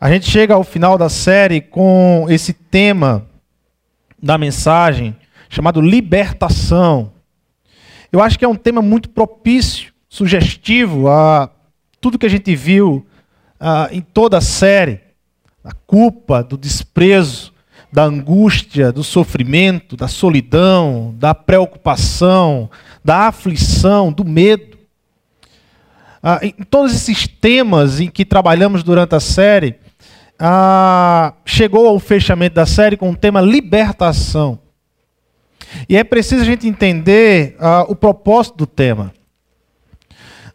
A gente chega ao final da série com esse tema da mensagem chamado libertação. Eu acho que é um tema muito propício, sugestivo a tudo que a gente viu uh, em toda a série: a culpa, do desprezo, da angústia, do sofrimento, da solidão, da preocupação, da aflição, do medo. Uh, em todos esses temas em que trabalhamos durante a série, ah, chegou ao fechamento da série com o tema libertação. E é preciso a gente entender ah, o propósito do tema.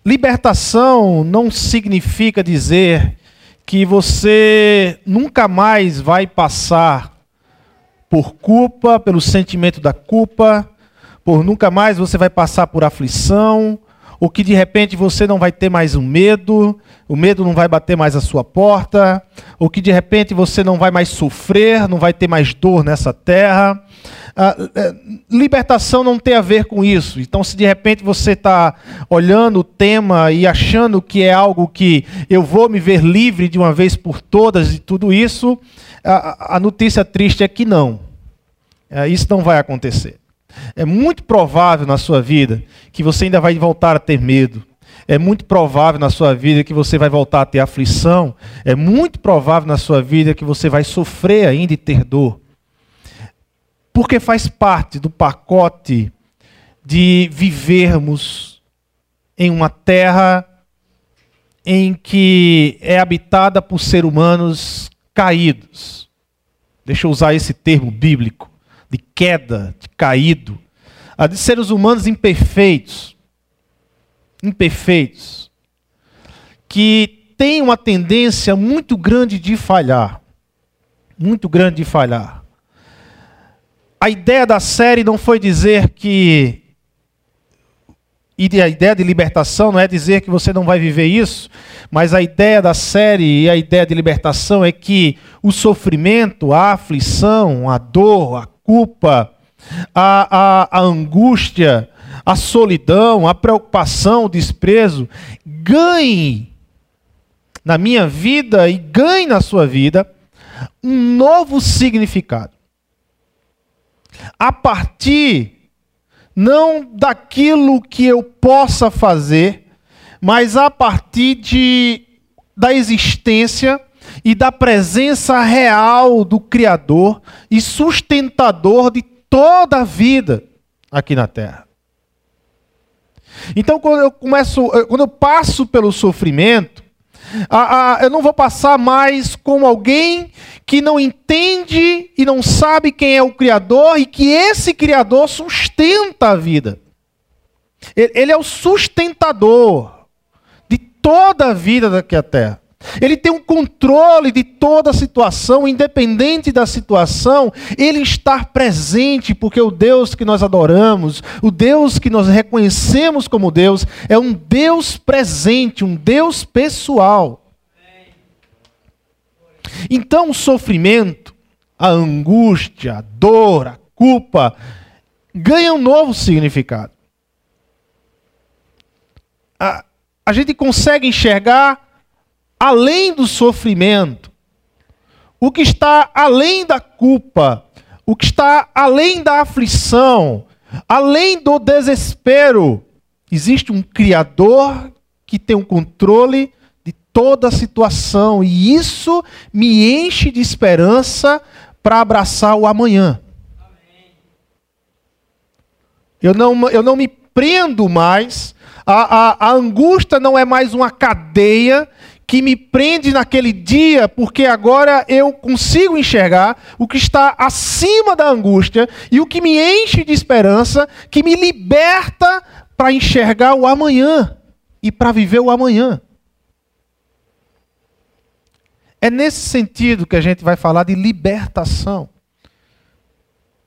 Libertação não significa dizer que você nunca mais vai passar por culpa, pelo sentimento da culpa, por nunca mais você vai passar por aflição, ou que de repente você não vai ter mais um medo, o medo não vai bater mais a sua porta, ou que de repente você não vai mais sofrer, não vai ter mais dor nessa terra. Ah, é, libertação não tem a ver com isso. Então, se de repente você está olhando o tema e achando que é algo que eu vou me ver livre de uma vez por todas e tudo isso, a, a notícia triste é que não. É, isso não vai acontecer. É muito provável na sua vida que você ainda vai voltar a ter medo. É muito provável na sua vida que você vai voltar a ter aflição. É muito provável na sua vida que você vai sofrer ainda e ter dor. Porque faz parte do pacote de vivermos em uma terra em que é habitada por seres humanos caídos. Deixa eu usar esse termo bíblico de queda, de caído, a de seres humanos imperfeitos, imperfeitos, que têm uma tendência muito grande de falhar, muito grande de falhar. A ideia da série não foi dizer que e a ideia de libertação não é dizer que você não vai viver isso, mas a ideia da série e a ideia de libertação é que o sofrimento, a aflição, a dor, a culpa, a, a, a angústia, a solidão, a preocupação, o desprezo, ganhe na minha vida e ganhe na sua vida um novo significado. A partir não daquilo que eu possa fazer, mas a partir de, da existência e da presença real do Criador e sustentador de toda a vida aqui na terra. Então, quando eu começo, quando eu passo pelo sofrimento, a, a, eu não vou passar mais como alguém que não entende e não sabe quem é o Criador e que esse Criador sustenta a vida. Ele, ele é o sustentador de toda a vida daqui à terra. Ele tem um controle de toda a situação, independente da situação, ele está presente, porque o Deus que nós adoramos, o Deus que nós reconhecemos como Deus, é um Deus presente, um Deus pessoal. Então o sofrimento, a angústia, a dor, a culpa, ganham um novo significado. A, a gente consegue enxergar além do sofrimento, o que está além da culpa, o que está além da aflição, além do desespero. Existe um Criador que tem o controle de toda a situação, e isso me enche de esperança para abraçar o amanhã. Eu não, eu não me prendo mais, a, a, a angústia não é mais uma cadeia que me prende naquele dia, porque agora eu consigo enxergar o que está acima da angústia e o que me enche de esperança, que me liberta para enxergar o amanhã e para viver o amanhã. É nesse sentido que a gente vai falar de libertação,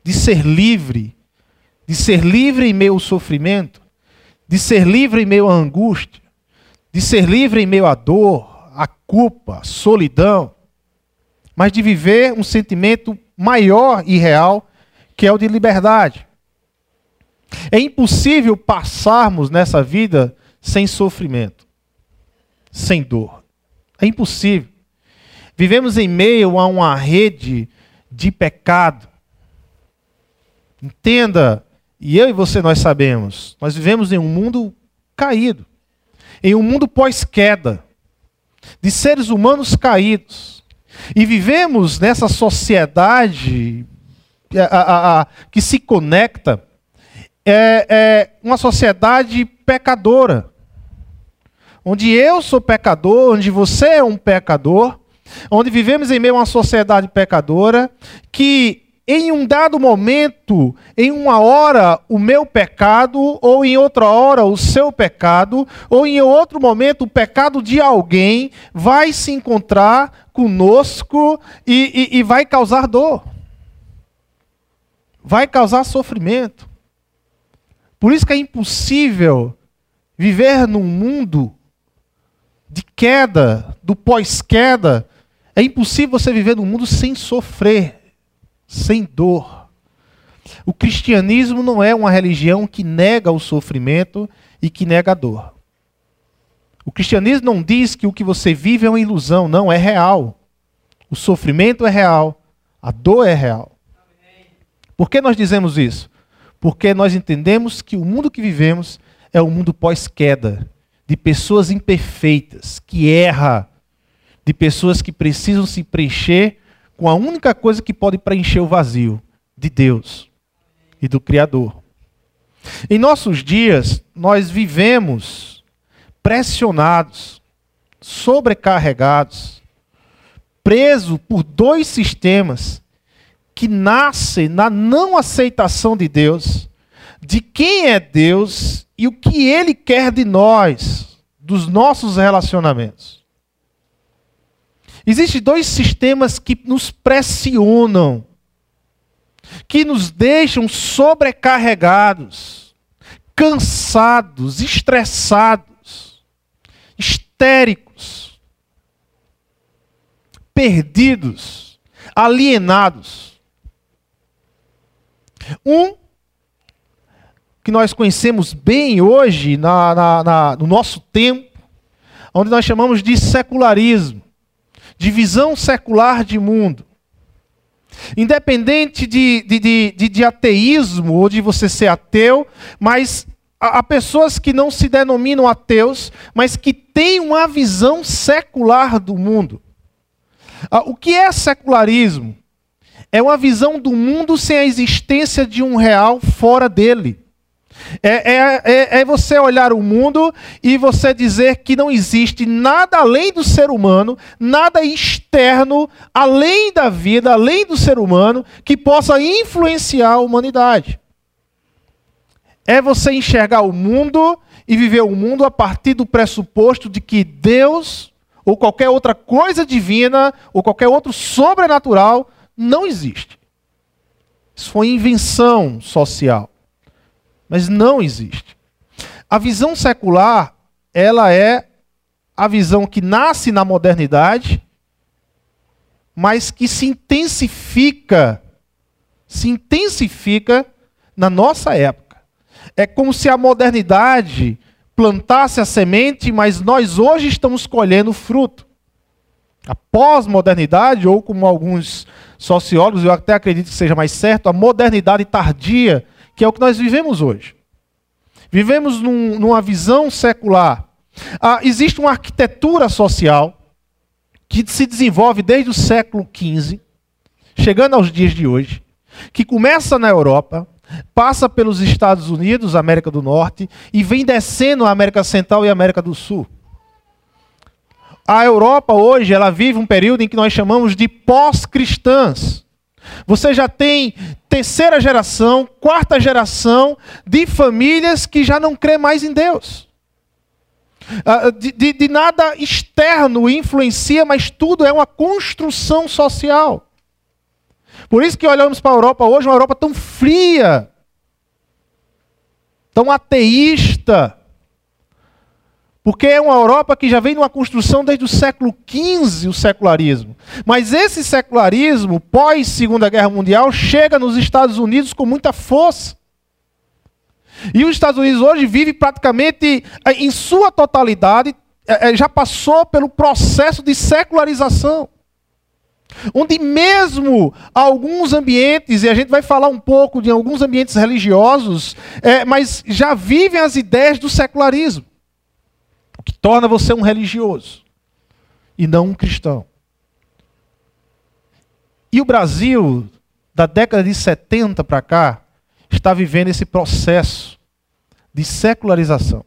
de ser livre, de ser livre em meio ao sofrimento, de ser livre em meio à angústia, de ser livre em meio à dor, à culpa, à solidão, mas de viver um sentimento maior e real, que é o de liberdade. É impossível passarmos nessa vida sem sofrimento, sem dor. É impossível. Vivemos em meio a uma rede de pecado. Entenda, e eu e você nós sabemos, nós vivemos em um mundo caído, em um mundo pós-queda, de seres humanos caídos. E vivemos nessa sociedade a, a, a, que se conecta, é, é uma sociedade pecadora. Onde eu sou pecador, onde você é um pecador, onde vivemos em meio a uma sociedade pecadora, que em um dado momento, em uma hora, o meu pecado, ou em outra hora, o seu pecado, ou em outro momento, o pecado de alguém vai se encontrar conosco e, e, e vai causar dor, vai causar sofrimento. Por isso que é impossível viver num mundo de queda, do pós-queda. É impossível você viver num mundo sem sofrer sem dor. O cristianismo não é uma religião que nega o sofrimento e que nega a dor. O cristianismo não diz que o que você vive é uma ilusão, não, é real. O sofrimento é real, a dor é real. Por que nós dizemos isso? Porque nós entendemos que o mundo que vivemos é um mundo pós-queda, de pessoas imperfeitas, que erra, de pessoas que precisam se preencher com a única coisa que pode preencher o vazio de Deus e do Criador. Em nossos dias, nós vivemos pressionados, sobrecarregados, presos por dois sistemas que nascem na não aceitação de Deus, de quem é Deus e o que Ele quer de nós, dos nossos relacionamentos. Existem dois sistemas que nos pressionam, que nos deixam sobrecarregados, cansados, estressados, histéricos, perdidos, alienados. Um que nós conhecemos bem hoje na, na, na, no nosso tempo, onde nós chamamos de secularismo de visão secular de mundo. Independente de, de, de, de, ateísmo ou de você ser ateu, mas há pessoas que não se denominam ateus, mas que têm uma visão secular do mundo. Ah, o que é secularismo? É uma visão do mundo sem a existência de um real fora dele. É, é, é, é, você olhar o mundo e você dizer que não existe nada além do ser humano, nada externo, além da vida, além do ser humano, que possa influenciar a humanidade. É você enxergar o mundo e viver o mundo a partir do pressuposto de que Deus, ou qualquer outra coisa divina, ou qualquer outro sobrenatural, não existe. Isso foi invenção social mas não existe. A visão secular, ela é a visão que nasce na modernidade, mas que se intensifica, se intensifica na nossa época. É como se a modernidade plantasse a semente, mas nós hoje estamos colhendo o fruto. A pós-modernidade, ou como alguns sociólogos, eu até acredito que seja mais certo, a modernidade tardia que é o que nós vivemos hoje. Vivemos num, numa visão secular. Ah, existe uma arquitetura social que se desenvolve desde o século XV, chegando aos dias de hoje, que começa na Europa, passa pelos Estados Unidos, América do Norte, e vem descendo a América Central e América do Sul. A Europa hoje, ela vive um período em que nós chamamos de pós-cristãs. Você já tem terceira geração, quarta geração de famílias que já não crê mais em Deus. Ah, de, de, de nada externo influencia, mas tudo é uma construção social. Por isso que olhamos para a Europa hoje, uma Europa tão fria, tão ateísta, porque é uma Europa que já vem numa construção desde o século XV, o secularismo. Mas esse secularismo, pós Segunda Guerra Mundial, chega nos Estados Unidos com muita força. E os Estados Unidos hoje vive praticamente, eh, em sua totalidade, eh, eh, já passou pelo processo de secularização. Onde mesmo alguns ambientes, e a gente vai falar um pouco de alguns ambientes religiosos, é, mas já vivem as ideias do secularismo. Que torna você um religioso e não um cristão. E o Brasil, da década de 70 para cá, está vivendo esse processo de secularização.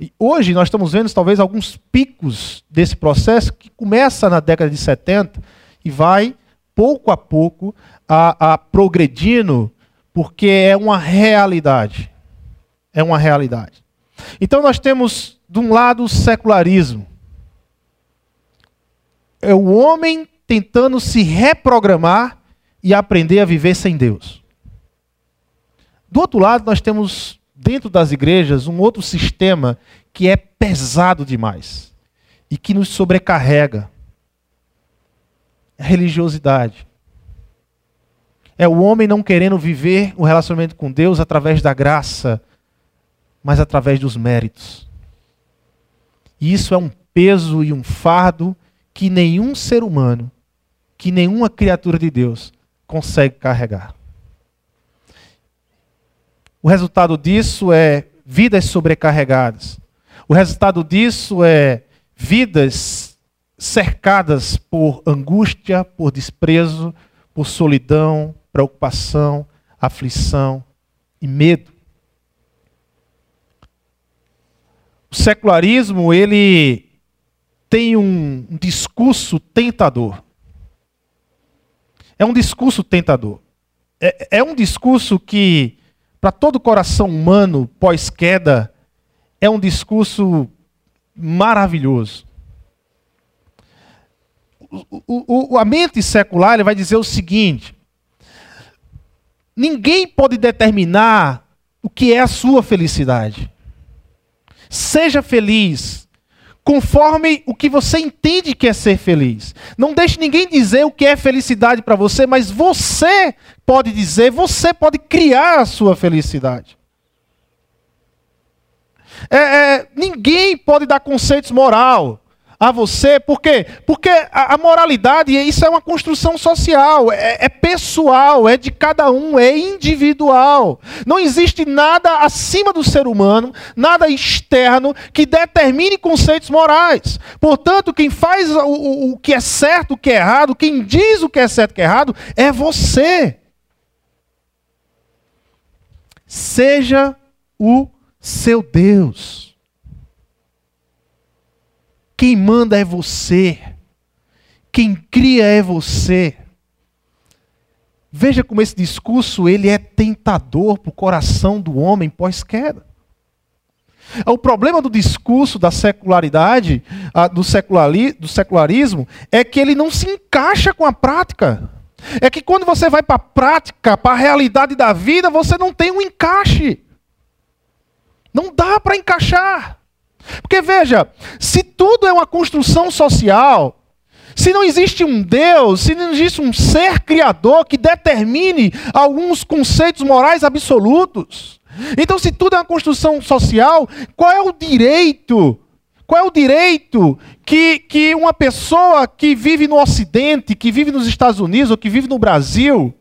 E hoje nós estamos vendo talvez alguns picos desse processo que começa na década de 70 e vai pouco a pouco a, a progredindo, porque é uma realidade. É uma realidade. Então nós temos, de um lado, o secularismo. É o homem tentando se reprogramar e aprender a viver sem Deus. Do outro lado, nós temos dentro das igrejas um outro sistema que é pesado demais e que nos sobrecarrega. A religiosidade. É o homem não querendo viver o relacionamento com Deus através da graça, mas através dos méritos. E isso é um peso e um fardo que nenhum ser humano, que nenhuma criatura de Deus consegue carregar. O resultado disso é vidas sobrecarregadas. O resultado disso é vidas cercadas por angústia, por desprezo, por solidão, preocupação, aflição e medo. O secularismo, ele tem um discurso tentador. É um discurso tentador. É, é um discurso que para todo coração humano pós-queda, é um discurso maravilhoso. O, o, a mente secular vai dizer o seguinte: ninguém pode determinar o que é a sua felicidade. Seja feliz conforme o que você entende que é ser feliz. Não deixe ninguém dizer o que é felicidade para você, mas você pode dizer, você pode criar a sua felicidade. É, é, ninguém pode dar conceitos moral a você, por quê? Porque a, a moralidade, isso é uma construção social, é, é, pessoal, é de cada um, é individual. Não existe nada acima do ser humano, nada externo que determine conceitos morais. Portanto, quem faz o, o, o que é certo, o que é errado, quem diz o que é certo, o que é errado, é você. Seja o seu Deus. Quem manda é você. Quem cria é você. Veja como esse discurso ele é tentador para o coração do homem pós-queda. O problema do discurso da secularidade, do, seculari, do secularismo, é que ele não se encaixa com a prática. É que quando você vai para a prática, para a realidade da vida, você não tem um encaixe. Não dá para encaixar. Porque veja, se tudo é uma construção social, se não existe um Deus, se não existe um ser criador que determine alguns conceitos morais absolutos, então se tudo é uma construção social, qual é o direito? Qual é o direito que, que uma pessoa que vive no Ocidente, que vive nos Estados Unidos ou que vive no Brasil,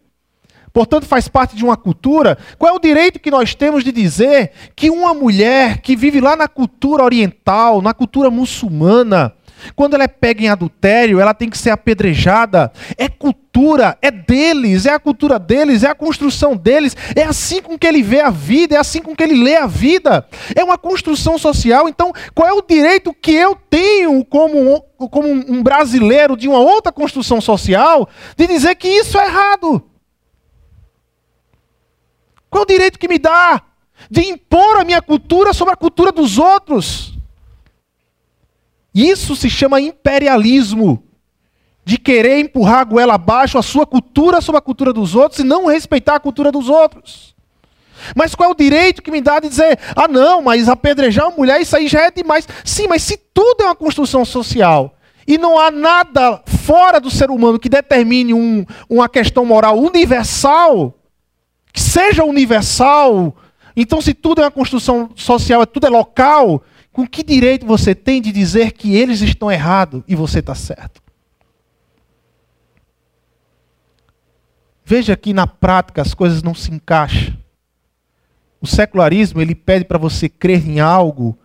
portanto faz parte de uma cultura, qual é o direito que nós temos de dizer que uma mulher que vive lá na cultura oriental, na cultura muçulmana, quando ela é pega em adultério, ela tem que ser apedrejada. É cultura, é deles, é a cultura deles, é a construção deles. É assim com que ele vê a vida, é assim com que ele lê a vida. É uma construção social. Então, qual é o direito que eu tenho como, como um brasileiro de uma outra construção social de dizer que isso é errado? Qual o direito que me dá de impor a minha cultura sobre a cultura dos outros? Isso se chama imperialismo. De querer empurrar a goela abaixo a sua cultura sobre a cultura dos outros e não respeitar a cultura dos outros. Mas qual é o direito que me dá de dizer, ah não, mas apedrejar uma mulher, isso aí já é demais. Sim, mas se tudo é uma construção social e não há nada fora do ser humano que determine um, uma questão moral universal, que seja universal. Então, se tudo é uma construção social, tudo é local, com que direito você tem de dizer que eles estão errados e você está certo? Veja que na prática as coisas não se encaixam. O secularismo ele pede para você crer em algo,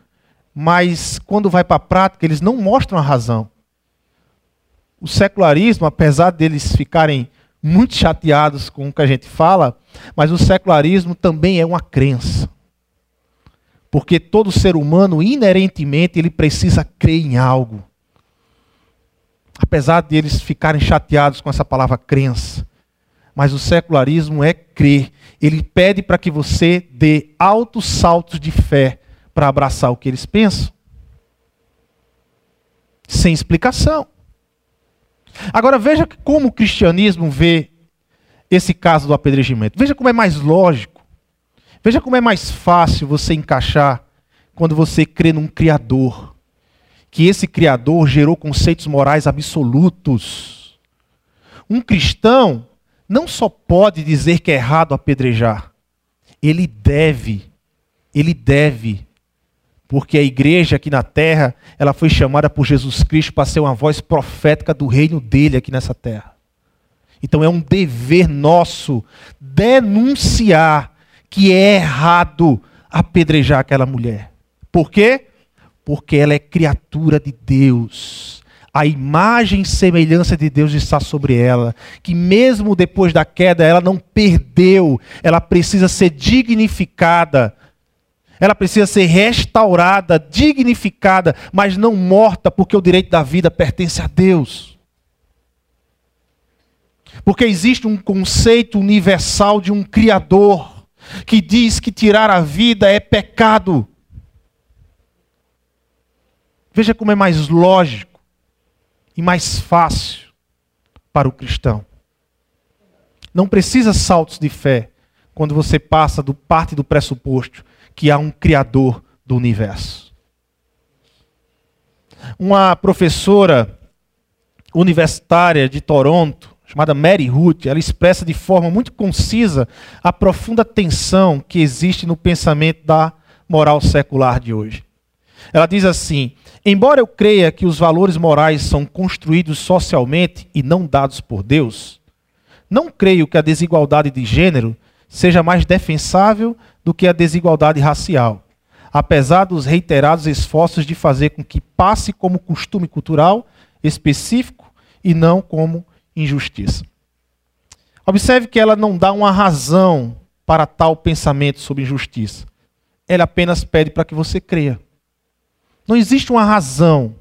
mas quando vai para a prática eles não mostram a razão. O secularismo, apesar deles ficarem muito chateados com o que a gente fala, mas o secularismo também é uma crença. Porque todo ser humano, inerentemente, ele precisa crer em algo. Apesar de eles ficarem chateados com essa palavra crença. Mas o secularismo é crer. Ele pede para que você dê altos saltos de fé para abraçar o que eles pensam. Sem explicação. Agora veja como o cristianismo vê esse caso do apedrejamento. Veja como é mais lógico Veja como é mais fácil você encaixar quando você crê num Criador. Que esse Criador gerou conceitos morais absolutos. Um cristão não só pode dizer que é errado apedrejar, ele deve, ele deve, porque a igreja aqui na terra, ela foi chamada por Jesus Cristo para ser uma voz profética do reino dele aqui nessa terra. Então é um dever nosso denunciar que é errado apedrejar aquela mulher. Por quê? Porque ela é criatura de Deus. A imagem e semelhança de Deus está sobre ela, que mesmo depois da queda ela não perdeu, ela precisa ser dignificada. Ela precisa ser restaurada, dignificada, mas não morta, porque o direito da vida pertence a Deus. Porque existe um conceito universal de um Criador que diz que tirar a vida é pecado. Veja como é mais lógico e mais fácil para o cristão. Não precisa saltos de fé quando você passa do parte do pressuposto que há um criador do universo. Uma professora universitária de Toronto chamada Mary Ruth, ela expressa de forma muito concisa a profunda tensão que existe no pensamento da moral secular de hoje. Ela diz assim: Embora eu creia que os valores morais são construídos socialmente e não dados por Deus, não creio que a desigualdade de gênero seja mais defensável do que a desigualdade racial, apesar dos reiterados esforços de fazer com que passe como costume cultural específico e não como injustiça. Observe que ela não dá uma razão para tal pensamento sobre injustiça. Ela apenas pede para que você creia. Não existe uma razão.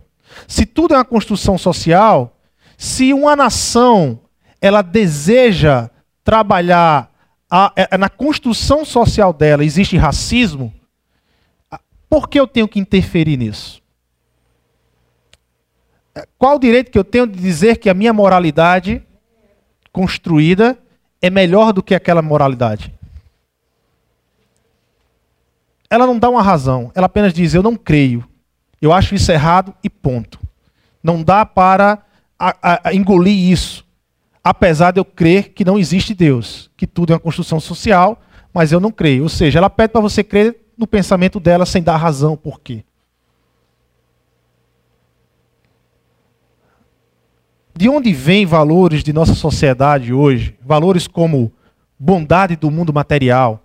Se tudo é uma construção social, se uma nação ela deseja trabalhar a, a, na construção social dela, existe racismo, por que eu tenho que interferir nisso? Qual o direito que eu tenho de dizer que a minha moralidade construída é melhor do que aquela moralidade? Ela não dá uma razão, ela apenas diz: Eu não creio, eu acho isso errado e ponto. Não dá para a, engolir isso, apesar de eu crer que não existe Deus, que tudo é uma construção social, mas eu não creio. Ou seja, ela pede para você crer no pensamento dela sem dar razão por quê. De onde vêm valores de nossa sociedade hoje? Valores como bondade do mundo material.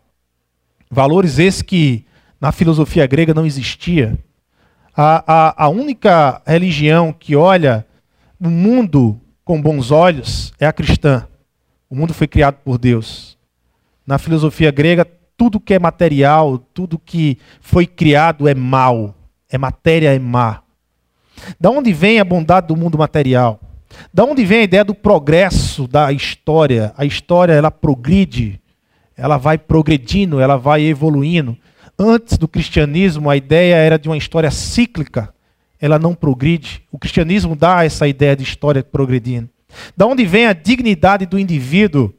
Valores esses que na filosofia grega não existia. A, a, a única religião que olha o mundo com bons olhos é a cristã. O mundo foi criado por Deus. Na filosofia grega, tudo que é material, tudo que foi criado é mal. É matéria, é má. Da onde vem a bondade do mundo material? Da onde vem a ideia do progresso da história? A história ela progride, ela vai progredindo, ela vai evoluindo. Antes do cristianismo, a ideia era de uma história cíclica, ela não progride. O cristianismo dá essa ideia de história progredindo. Da onde vem a dignidade do indivíduo?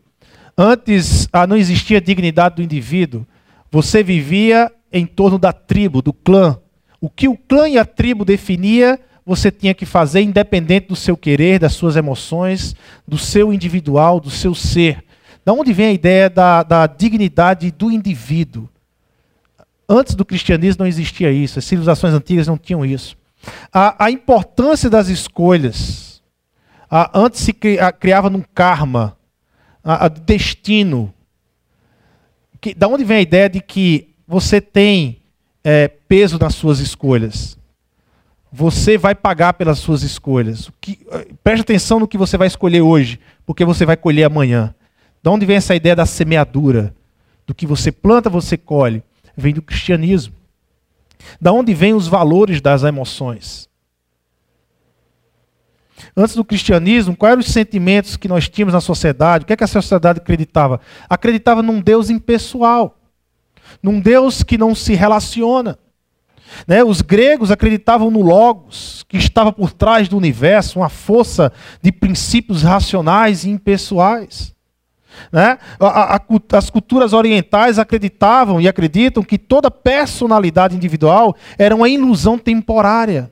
Antes ah, não existia dignidade do indivíduo. Você vivia em torno da tribo, do clã. O que o clã e a tribo definia você tinha que fazer independente do seu querer, das suas emoções, do seu individual, do seu ser. Da onde vem a ideia da, da dignidade do indivíduo? Antes do cristianismo não existia isso, as civilizações antigas não tinham isso. A, a importância das escolhas. A, antes se criava num karma. a, a destino. Que, da onde vem a ideia de que você tem é, peso nas suas escolhas? Você vai pagar pelas suas escolhas. Que, preste atenção no que você vai escolher hoje, porque você vai colher amanhã. Da onde vem essa ideia da semeadura? Do que você planta, você colhe. Vem do cristianismo. Da onde vêm os valores das emoções? Antes do cristianismo, quais eram os sentimentos que nós tínhamos na sociedade? O que, é que a sociedade acreditava? Acreditava num Deus impessoal, num Deus que não se relaciona. Né? Os gregos acreditavam no Logos, que estava por trás do universo, uma força de princípios racionais e impessoais. Né? A, a, as culturas orientais acreditavam e acreditam que toda personalidade individual era uma ilusão temporária.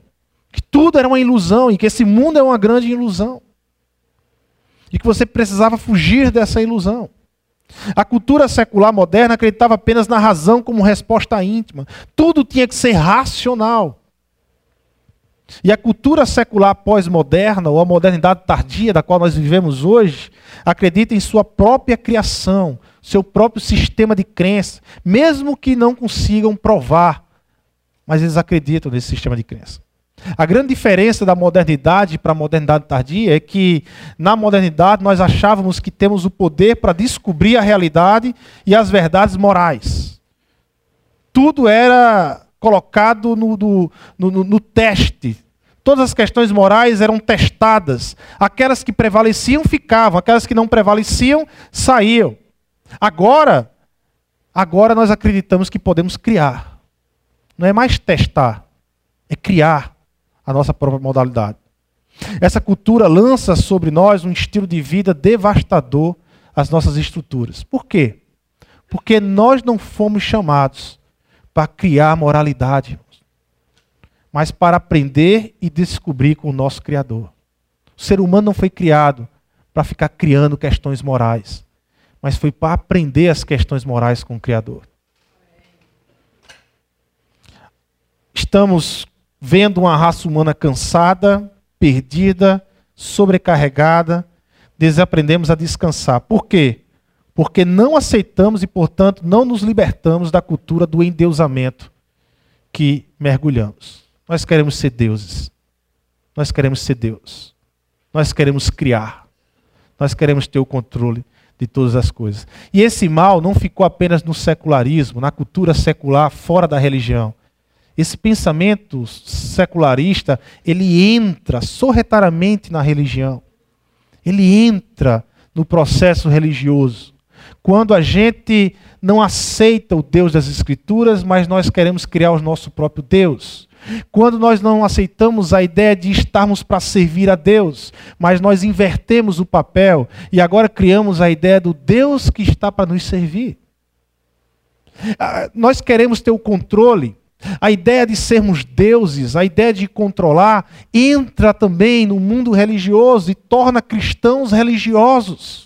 Que tudo era uma ilusão e que esse mundo é uma grande ilusão. E que você precisava fugir dessa ilusão. A cultura secular moderna acreditava apenas na razão como resposta íntima. Tudo tinha que ser racional. E a cultura secular pós-moderna, ou a modernidade tardia da qual nós vivemos hoje, acredita em sua própria criação, seu próprio sistema de crença, mesmo que não consigam provar, mas eles acreditam nesse sistema de crença. A grande diferença da modernidade para a modernidade tardia é que na modernidade nós achávamos que temos o poder para descobrir a realidade e as verdades morais. Tudo era colocado no, no, no, no teste. Todas as questões morais eram testadas. Aquelas que prevaleciam ficavam, aquelas que não prevaleciam saíam. Agora, agora nós acreditamos que podemos criar. Não é mais testar, é criar a nossa própria modalidade. Essa cultura lança sobre nós um estilo de vida devastador às nossas estruturas. Por quê? Porque nós não fomos chamados para criar moralidade, mas para aprender e descobrir com o nosso Criador. O ser humano não foi criado para ficar criando questões morais, mas foi para aprender as questões morais com o Criador. Estamos vendo uma raça humana cansada, perdida, sobrecarregada, desaprendemos a descansar. Por quê? Porque não aceitamos e, portanto, não nos libertamos da cultura do endeusamento que mergulhamos. Nós queremos ser deuses. Nós queremos ser Deus. Nós queremos criar. Nós queremos ter o controle de todas as coisas. E esse mal não ficou apenas no secularismo, na cultura secular, fora da religião. Esse pensamento secularista, ele entra sorretariamente na religião. Ele entra no processo religioso. Quando a gente não aceita o Deus das Escrituras, mas nós queremos criar o nosso próprio Deus. Quando nós não aceitamos a ideia de estarmos para servir a Deus, mas nós invertemos o papel e agora criamos a ideia do Deus que está para nos servir. Ah, nós queremos ter o controle. A ideia de sermos deuses, a ideia de controlar, entra também no mundo religioso e torna cristãos religiosos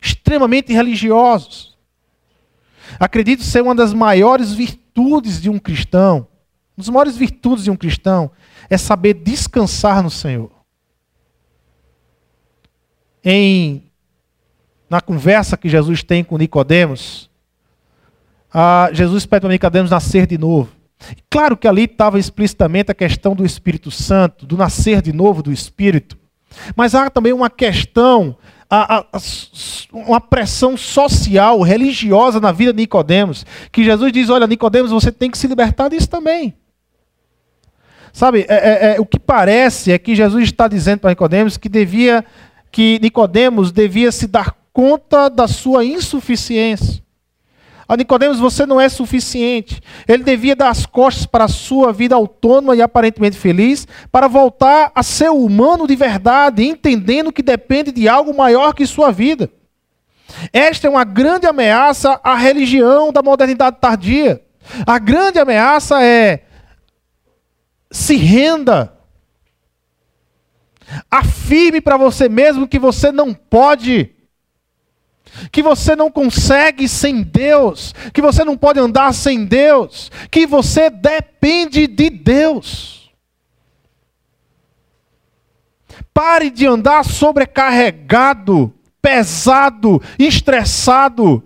extremamente religiosos. Acredito ser uma das maiores virtudes de um cristão. Uma das maiores virtudes de um cristão é saber descansar no Senhor. Em na conversa que Jesus tem com Nicodemos, Jesus pede para Nicodemos nascer de novo. Claro que ali estava explicitamente a questão do Espírito Santo, do nascer de novo do Espírito. Mas há também uma questão a, a, uma pressão social, religiosa na vida de Nicodemos, que Jesus diz: olha, Nicodemos, você tem que se libertar disso também. Sabe, é, é, é, o que parece é que Jesus está dizendo para Nicodemos que devia, que Nicodemos devia se dar conta da sua insuficiência. A Nicodemos, você não é suficiente. Ele devia dar as costas para a sua vida autônoma e aparentemente feliz, para voltar a ser humano de verdade, entendendo que depende de algo maior que sua vida. Esta é uma grande ameaça à religião da modernidade tardia. A grande ameaça é se renda. Afirme para você mesmo que você não pode que você não consegue sem Deus, que você não pode andar sem Deus, que você depende de Deus. Pare de andar sobrecarregado pesado, estressado.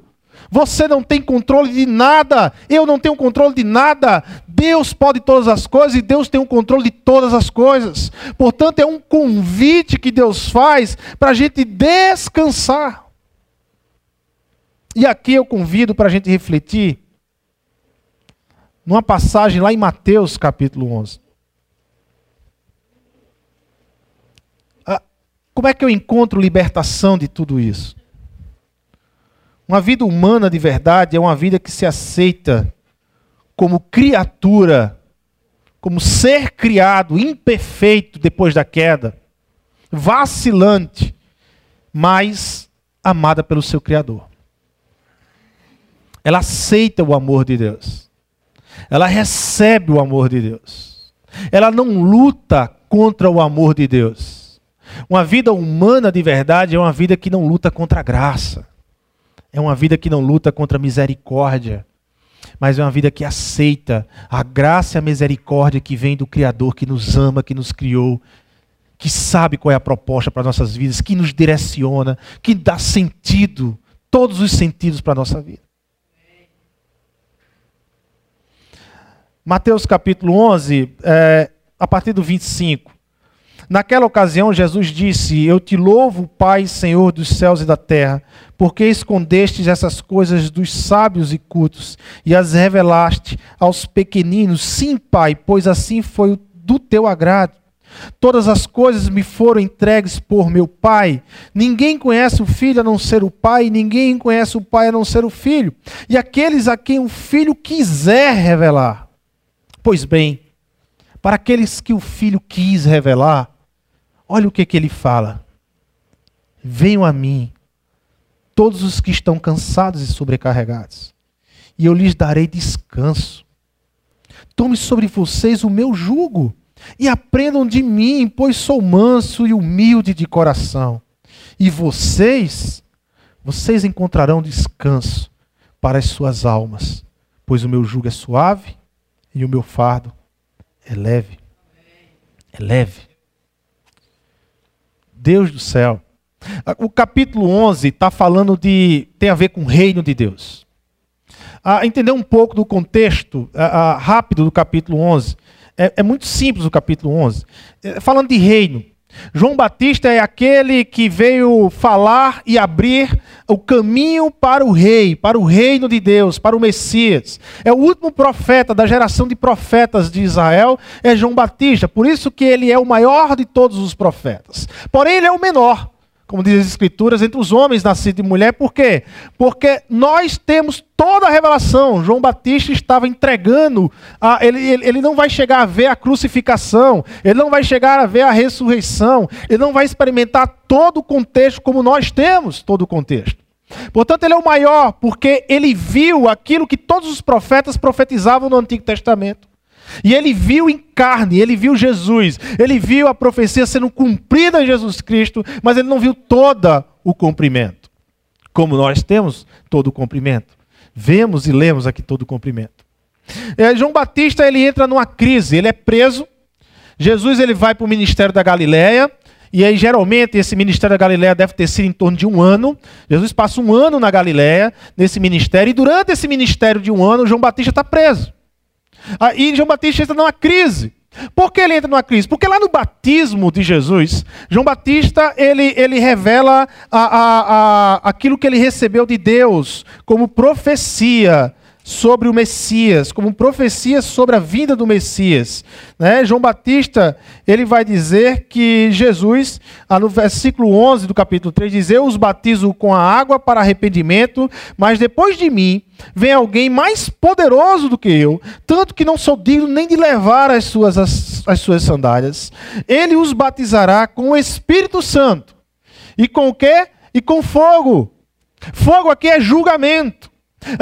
Você não tem controle de nada, eu não tenho controle de nada. Deus pode todas as coisas e Deus tem o controle de todas as coisas. Portanto, é um convite que Deus faz para a gente descansar. E aqui eu convido para a gente refletir numa passagem lá em Mateus capítulo 11. Ah, como é que eu encontro libertação de tudo isso? Uma vida humana de verdade é uma vida que se aceita como criatura, como ser criado, imperfeito depois da queda, vacilante, mas amada pelo seu Criador. Ela aceita o amor de Deus. Ela recebe o amor de Deus. Ela não luta contra o amor de Deus. Uma vida humana de verdade é uma vida que não luta contra a graça. É uma vida que não luta contra a misericórdia, mas é uma vida que aceita a graça e a misericórdia que vem do Criador, que nos ama, que nos criou, que sabe qual é a proposta para nossas vidas, que nos direciona, que dá sentido, todos os sentidos para a nossa vida. Mateus capítulo 11, é, a partir do 25. Naquela ocasião, Jesus disse: Eu te louvo, Pai, Senhor dos céus e da terra, porque escondestes essas coisas dos sábios e cultos e as revelaste aos pequeninos. Sim, Pai, pois assim foi do teu agrado. Todas as coisas me foram entregues por meu Pai. Ninguém conhece o Filho a não ser o Pai, ninguém conhece o Pai a não ser o Filho. E aqueles a quem o Filho quiser revelar. Pois bem, para aqueles que o Filho quis revelar, Olha o que, que ele fala. Venham a mim, todos os que estão cansados e sobrecarregados, e eu lhes darei descanso. Tome sobre vocês o meu jugo e aprendam de mim, pois sou manso e humilde de coração. E vocês, vocês encontrarão descanso para as suas almas, pois o meu jugo é suave e o meu fardo é leve. É leve. Deus do céu. O capítulo 11 está falando de. tem a ver com o reino de Deus. Ah, entender um pouco do contexto ah, ah, rápido do capítulo 11. É, é, muito simples o capítulo 11. É, falando de reino. João Batista é aquele que veio falar e abrir o caminho para o rei, para o reino de Deus, para o Messias. É o último profeta da geração de profetas de Israel, é João Batista. Por isso que ele é o maior de todos os profetas. Porém, ele é o menor como diz as Escrituras, entre os homens nascidos de mulher. Por quê? Porque nós temos toda a revelação. João Batista estava entregando, a, ele, ele, ele não vai chegar a ver a crucificação, ele não vai chegar a ver a ressurreição, ele não vai experimentar todo o contexto como nós temos todo o contexto. Portanto, ele é o maior, porque ele viu aquilo que todos os profetas profetizavam no Antigo Testamento. E ele viu em carne, ele viu Jesus, ele viu a profecia sendo cumprida em Jesus Cristo, mas ele não viu todo o cumprimento. Como nós temos todo o cumprimento. Vemos e lemos aqui todo o cumprimento. É, João Batista ele entra numa crise, ele é preso. Jesus ele vai para o ministério da Galileia. E aí, geralmente, esse ministério da Galileia deve ter sido em torno de um ano. Jesus passa um ano na Galileia, nesse ministério, e durante esse ministério de um ano, João Batista está preso. Aí João Batista entra numa crise. Por que ele entra numa crise? Porque lá no batismo de Jesus, João Batista ele, ele revela a, a, a, aquilo que ele recebeu de Deus como profecia sobre o Messias, como profecia sobre a vinda do Messias. Né? João Batista ele vai dizer que Jesus, ah, no versículo 11 do capítulo 3, diz: Eu os batizo com a água para arrependimento, mas depois de mim vem alguém mais poderoso do que eu, tanto que não sou digno nem de levar as suas, as, as suas sandálias. Ele os batizará com o Espírito Santo. E com o quê? E com fogo. Fogo aqui é julgamento.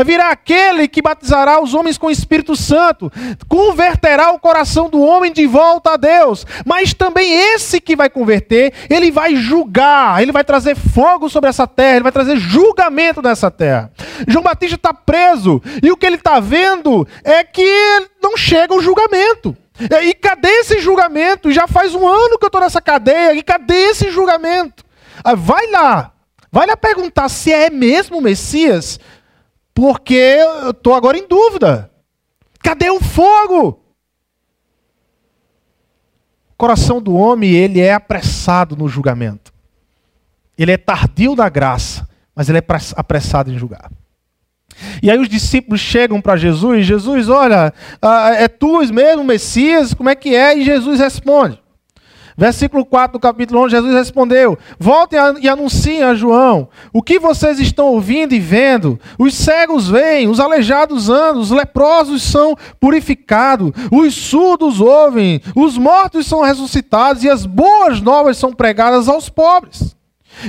Virá aquele que batizará os homens com o Espírito Santo, converterá o coração do homem de volta a Deus. Mas também esse que vai converter, ele vai julgar, ele vai trazer fogo sobre essa terra, ele vai trazer julgamento nessa terra. João Batista está preso, e o que ele está vendo é que não chega o julgamento. E cadê esse julgamento? Já faz um ano que eu estou nessa cadeia, e cadê esse julgamento? Ah, vai lá, Vai lá perguntar se é mesmo o Messias, porque eu estou agora em dúvida. Cadê o fogo? O coração do homem, ele é apressado no julgamento. Ele é tardio da graça, mas ele é apressado em julgar. E aí os discípulos chegam para Jesus, Jesus, olha, ah, é tu mesmo, Messias, como é que é? E Jesus responde. Versículo 4 do capítulo 11, Jesus respondeu: Voltem e anunciem a João o que vocês estão ouvindo e vendo. Os cegos veem, os aleijados andam, os leprosos são purificados, os surdos ouvem, os mortos são ressuscitados e as boas novas são pregadas aos pobres.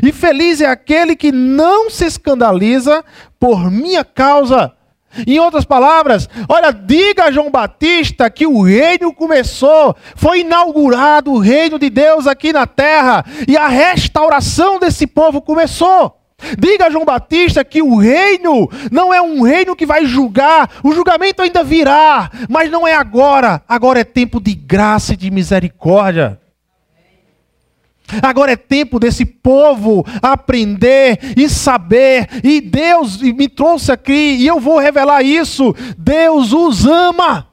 E feliz é aquele que não se escandaliza por minha causa. Em outras palavras, olha, diga a João Batista que o reino começou, foi inaugurado o reino de Deus aqui na terra e a restauração desse povo começou. Diga a João Batista que o reino não é um reino que vai julgar, o julgamento ainda virá, mas não é agora, agora é tempo de graça e de misericórdia. Agora é tempo desse povo aprender e saber. E Deus me trouxe aqui e eu vou revelar isso. Deus os ama.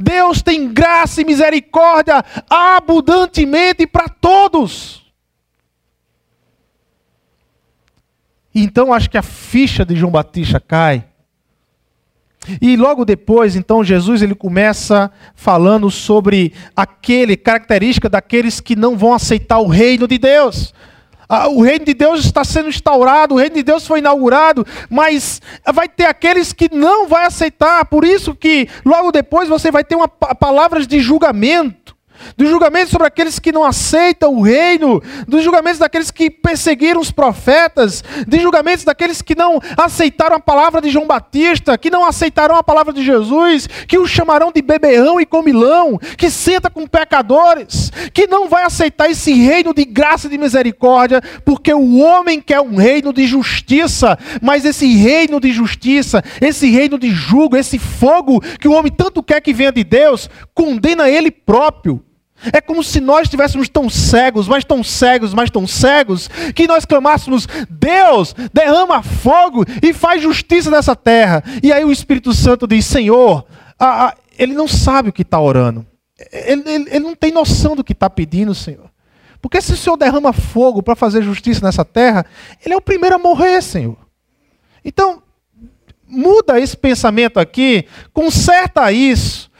Deus tem graça e misericórdia abundantemente para todos. Então acho que a ficha de João Batista cai e logo depois, então, Jesus ele começa falando sobre aquele característica daqueles que não vão aceitar o reino de Deus. Ah, o reino de Deus está sendo instaurado, o reino de Deus foi inaugurado, mas vai ter aqueles que não vai aceitar. Por isso que logo depois você vai ter uma palavras de julgamento dos julgamentos sobre aqueles que não aceitam o reino, dos julgamentos daqueles que perseguiram os profetas, dos julgamentos daqueles que não aceitaram a palavra de João Batista, que não aceitarão a palavra de Jesus, que o chamarão de beberrão e comilão, que senta com pecadores, que não vai aceitar esse reino de graça e de misericórdia, porque o homem quer um reino de justiça, mas esse reino de justiça, esse reino de julgo, esse fogo que o homem tanto quer que venha de Deus, condena ele próprio. É como se nós estivéssemos tão cegos, mas tão cegos, mas tão cegos, que nós clamássemos: Deus, derrama fogo e faz justiça nessa terra. E aí o Espírito Santo diz: Senhor, ah, ah, ele não sabe o que está orando, ele, ele, ele não tem noção do que está pedindo, Senhor. Porque se o Senhor derrama fogo para fazer justiça nessa terra, ele é o primeiro a morrer, Senhor. Então, muda esse pensamento aqui, conserta isso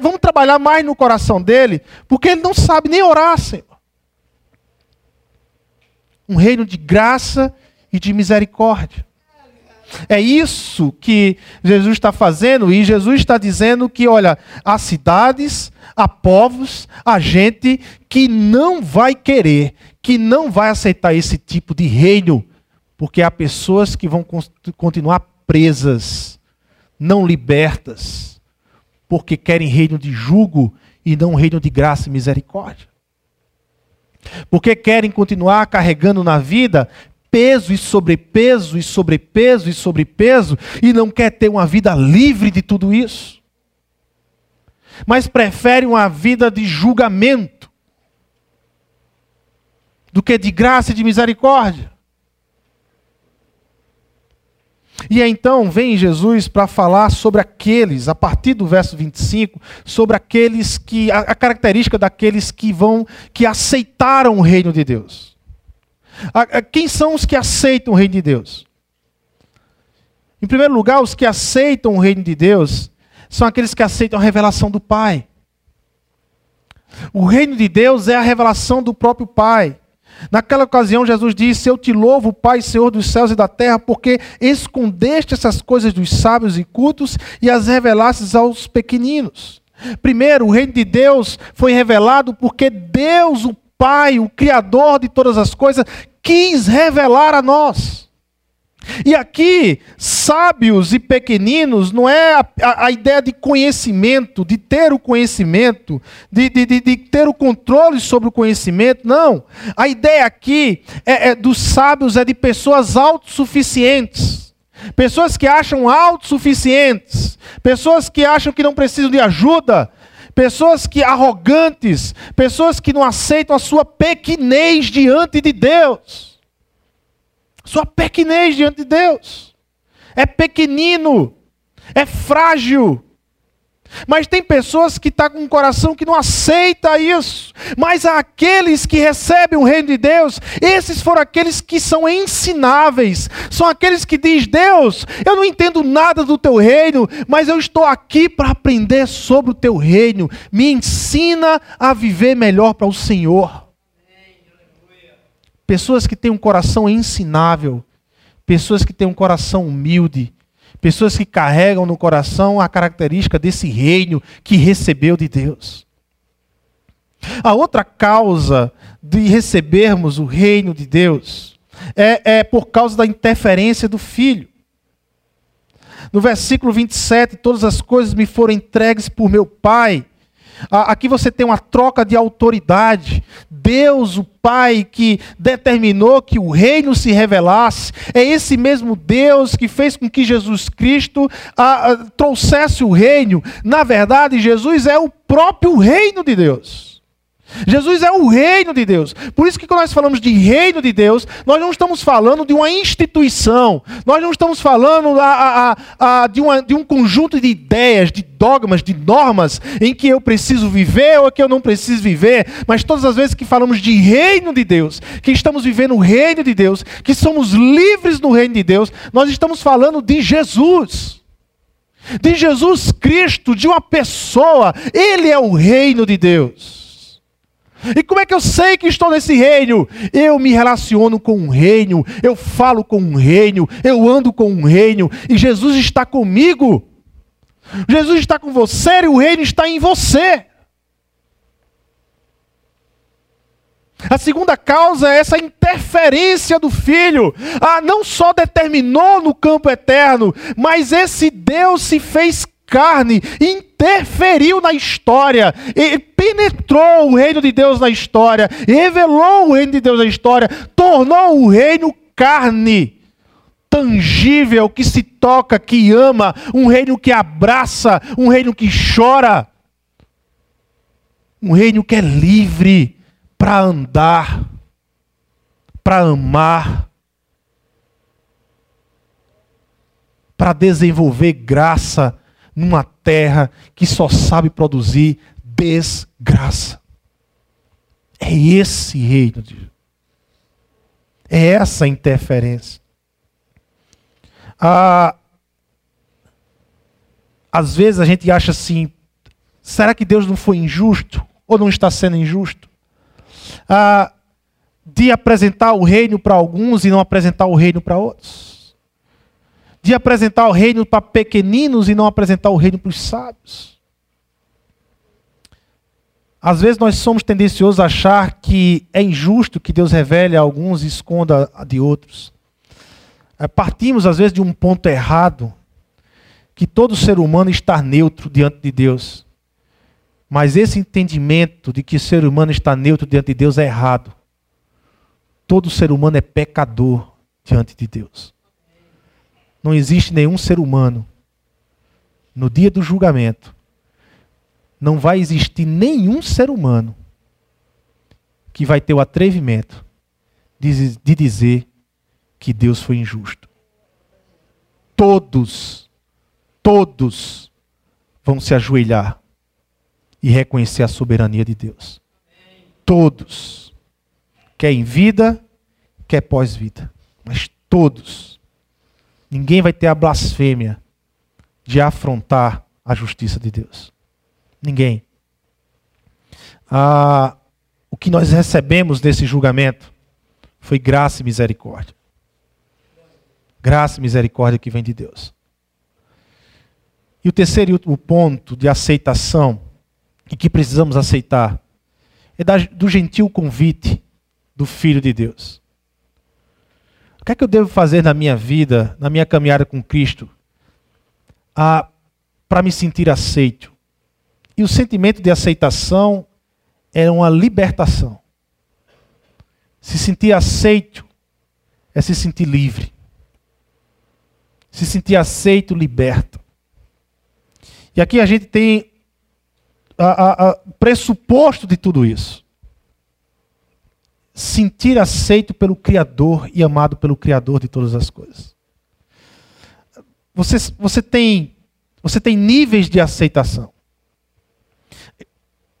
vamos trabalhar mais no coração dele, porque ele não sabe nem orar, Senhor. Um reino de graça e de misericórdia. É isso que Jesus está fazendo, e Jesus está dizendo que, olha, há cidades, há povos, há gente que não vai querer, que não vai aceitar esse tipo de reino, porque há pessoas que vão continuar presas, não libertas porque querem reino de jugo e não reino de graça e misericórdia. Porque querem continuar carregando na vida peso e sobrepeso e sobrepeso e sobrepeso e não quer ter uma vida livre de tudo isso. Mas preferem uma vida de julgamento do que de graça e de misericórdia. E então vem Jesus para falar sobre aqueles, a partir do verso 25, sobre aqueles que, a, a, característica daqueles que vão, que aceitaram o reino de Deus. A, a, quem são os que aceitam o reino de Deus? Em primeiro lugar, os que aceitam o reino de Deus são aqueles que aceitam a revelação do Pai. O reino de Deus é a revelação do próprio Pai. Naquela ocasião, Jesus disse: Eu te louvo, Pai, Senhor dos céus e da terra, porque escondeste essas coisas dos sábios e cultos e as revelastes aos pequeninos. Primeiro, o reino de Deus foi revelado porque Deus, o Pai, o Criador de todas as coisas, quis revelar a nós. E aqui, sábios e pequeninos, não é a, a, a ideia de conhecimento, de ter o conhecimento, de, de, de, de, ter o controle sobre o conhecimento, não. A ideia aqui é, é dos sábios é de pessoas autossuficientes. Pessoas que acham autossuficientes, pessoas que acham que não precisam de ajuda, pessoas que arrogantes, pessoas que não aceitam a sua pequenez diante de Deus. Sua pequenez diante de Deus. É pequenino, é frágil. Mas tem pessoas que estão tá com um coração que não aceita isso. Mas aqueles que recebem o reino de Deus, esses foram aqueles que são ensináveis. São aqueles que diz Deus, eu não entendo nada do teu reino, mas eu estou aqui para aprender sobre o teu reino. Me ensina a viver melhor para o Senhor. Pessoas que têm um coração ensinável, pessoas que têm um coração humilde, Pessoas que carregam no coração a característica desse reino que recebeu de Deus. A outra causa de recebermos o reino de Deus é, é por causa da interferência do filho. No versículo 27, todas as coisas me foram entregues por meu Pai. Aqui você tem uma troca de autoridade. Deus, o Pai, que determinou que o reino se revelasse, é esse mesmo Deus que fez com que Jesus Cristo trouxesse o reino. Na verdade, Jesus é o próprio reino de Deus. Jesus é o reino de Deus. Por isso que quando nós falamos de reino de Deus, nós não estamos falando de uma instituição, nós não estamos falando a, a, a, de, uma, de um conjunto de ideias, de dogmas, de normas em que eu preciso viver ou que eu não preciso viver, mas todas as vezes que falamos de reino de Deus, que estamos vivendo o reino de Deus, que somos livres no reino de Deus, nós estamos falando de Jesus. De Jesus Cristo, de uma pessoa, Ele é o reino de Deus. E como é que eu sei que estou nesse reino? Eu me relaciono com um reino, eu falo com um reino, eu ando com um reino, e Jesus está comigo. Jesus está com você e o reino está em você. A segunda causa é essa interferência do filho. Ah, não só determinou no campo eterno, mas esse Deus se fez carne, interferiu na história, penetrou o reino de Deus na história, revelou o reino de Deus na história, tornou o reino carne, tangível, que se toca, que ama, um reino que abraça, um reino que chora, um reino que é livre para andar, para amar, para desenvolver graça numa terra que só sabe produzir desgraça. É esse reino de Deus. É essa interferência. Ah, às vezes a gente acha assim: será que Deus não foi injusto? Ou não está sendo injusto? Ah, de apresentar o reino para alguns e não apresentar o reino para outros de apresentar o reino para pequeninos e não apresentar o reino para os sábios. Às vezes nós somos tendenciosos a achar que é injusto que Deus revele a alguns e esconda a de outros. É, partimos às vezes de um ponto errado, que todo ser humano está neutro diante de Deus. Mas esse entendimento de que o ser humano está neutro diante de Deus é errado. Todo ser humano é pecador diante de Deus não existe nenhum ser humano no dia do julgamento. Não vai existir nenhum ser humano que vai ter o atrevimento de, de dizer que Deus foi injusto. Todos, todos vão se ajoelhar e reconhecer a soberania de Deus. Todos. Quer em vida, quer pós-vida. Mas todos Ninguém vai ter a blasfêmia de afrontar a justiça de Deus. Ninguém. Ah, o que nós recebemos desse julgamento foi graça e misericórdia. Graça e misericórdia que vem de Deus. E o terceiro e último ponto de aceitação, e que precisamos aceitar, é do gentil convite do Filho de Deus que é que eu devo fazer na minha vida, na minha caminhada com Cristo, para me sentir aceito? E o sentimento de aceitação é uma libertação. Se sentir aceito é se sentir livre. Se sentir aceito, liberta. E aqui a gente tem o pressuposto de tudo isso. Sentir aceito pelo Criador e amado pelo Criador de todas as coisas. Você, você, tem, você tem níveis de aceitação.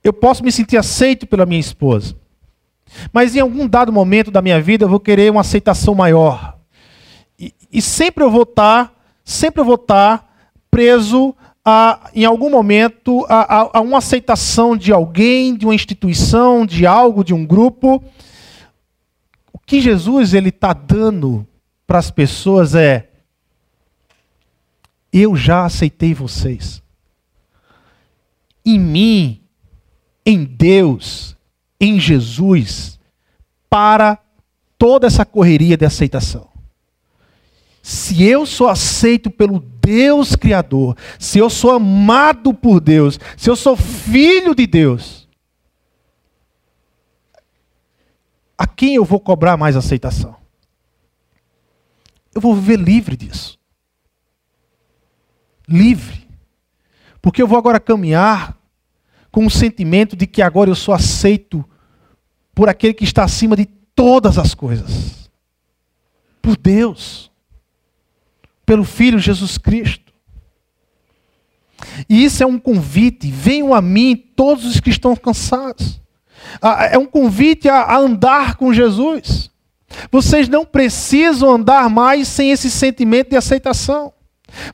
Eu posso me sentir aceito pela minha esposa, mas em algum dado momento da minha vida eu vou querer uma aceitação maior. E, e sempre eu vou estar, sempre eu vou estar preso a, em algum momento, a, a, a uma aceitação de alguém, de uma instituição, de algo, de um grupo. Que Jesus ele está dando para as pessoas é: eu já aceitei vocês. Em mim, em Deus, em Jesus, para toda essa correria de aceitação. Se eu sou aceito pelo Deus Criador, se eu sou amado por Deus, se eu sou filho de Deus, a quem eu vou cobrar mais aceitação? Eu vou viver livre disso. Livre. Porque eu vou agora caminhar com o sentimento de que agora eu sou aceito por aquele que está acima de todas as coisas. Por Deus pelo Filho Jesus Cristo. E isso é um convite. Venham a mim todos os que estão cansados. Ah, é um convite a andar com Jesus. Vocês não precisam andar mais sem esse sentimento de aceitação.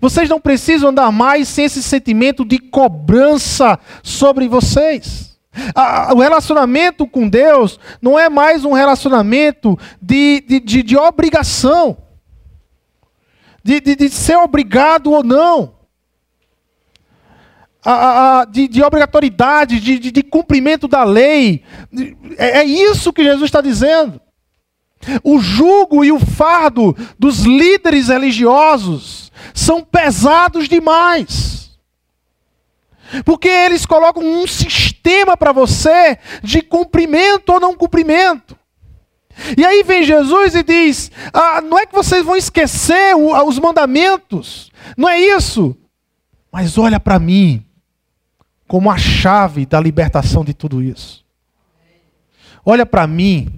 Vocês não precisam andar mais sem esse sentimento de cobrança sobre vocês. O relacionamento com Deus não é mais um relacionamento de, de, de, de obrigação de, de, de ser obrigado ou não, a, a, de, de, obrigatoriedade, de, de, de, cumprimento da lei. É, é isso que Jesus está dizendo. O jugo e o fardo dos líderes religiosos são pesados demais. Porque eles colocam um sistema para você de cumprimento ou não cumprimento. E aí vem Jesus e diz: ah, não é que vocês vão esquecer o, os mandamentos, não é isso. Mas olha para mim como a chave da libertação de tudo isso. Olha para mim,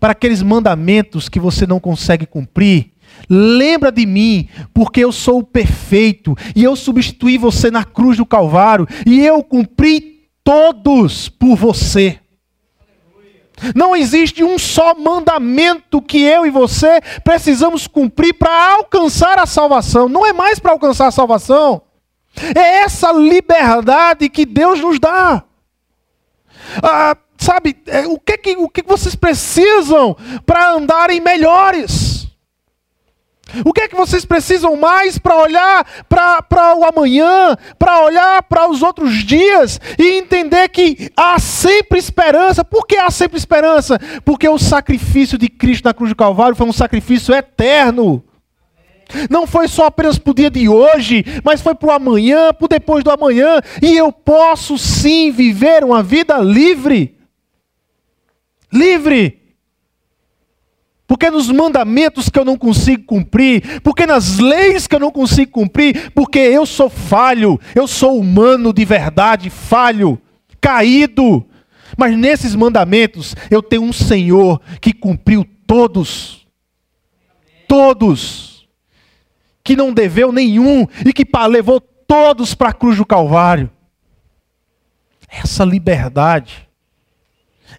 para aqueles mandamentos que você não consegue cumprir. Lembra de mim, porque eu sou o perfeito e eu substituí você na cruz do Calvário e eu cumpri todos por você. Não existe um só mandamento que eu e você precisamos cumprir para alcançar a salvação. Não é mais para alcançar a salvação. É essa liberdade que Deus nos dá. Ah, sabe, é, o, que, que, o que vocês precisam para andarem melhores? O que é que vocês precisam mais para olhar para o amanhã, para olhar para os outros dias e entender que há sempre esperança? Por que há sempre esperança? Porque o sacrifício de Cristo na cruz do Calvário foi um sacrifício eterno. Não foi só apenas para o dia de hoje, mas foi para o amanhã, para o depois do amanhã. E eu posso sim viver uma vida livre. Livre. Porque nos mandamentos que eu não consigo cumprir, porque nas leis que eu não consigo cumprir, porque eu sou falho, eu sou humano de verdade, falho, caído. Mas nesses mandamentos eu tenho um Senhor que cumpriu todos. Todos. Que não deveu nenhum e que levou todos para a cruz do Calvário. Essa liberdade,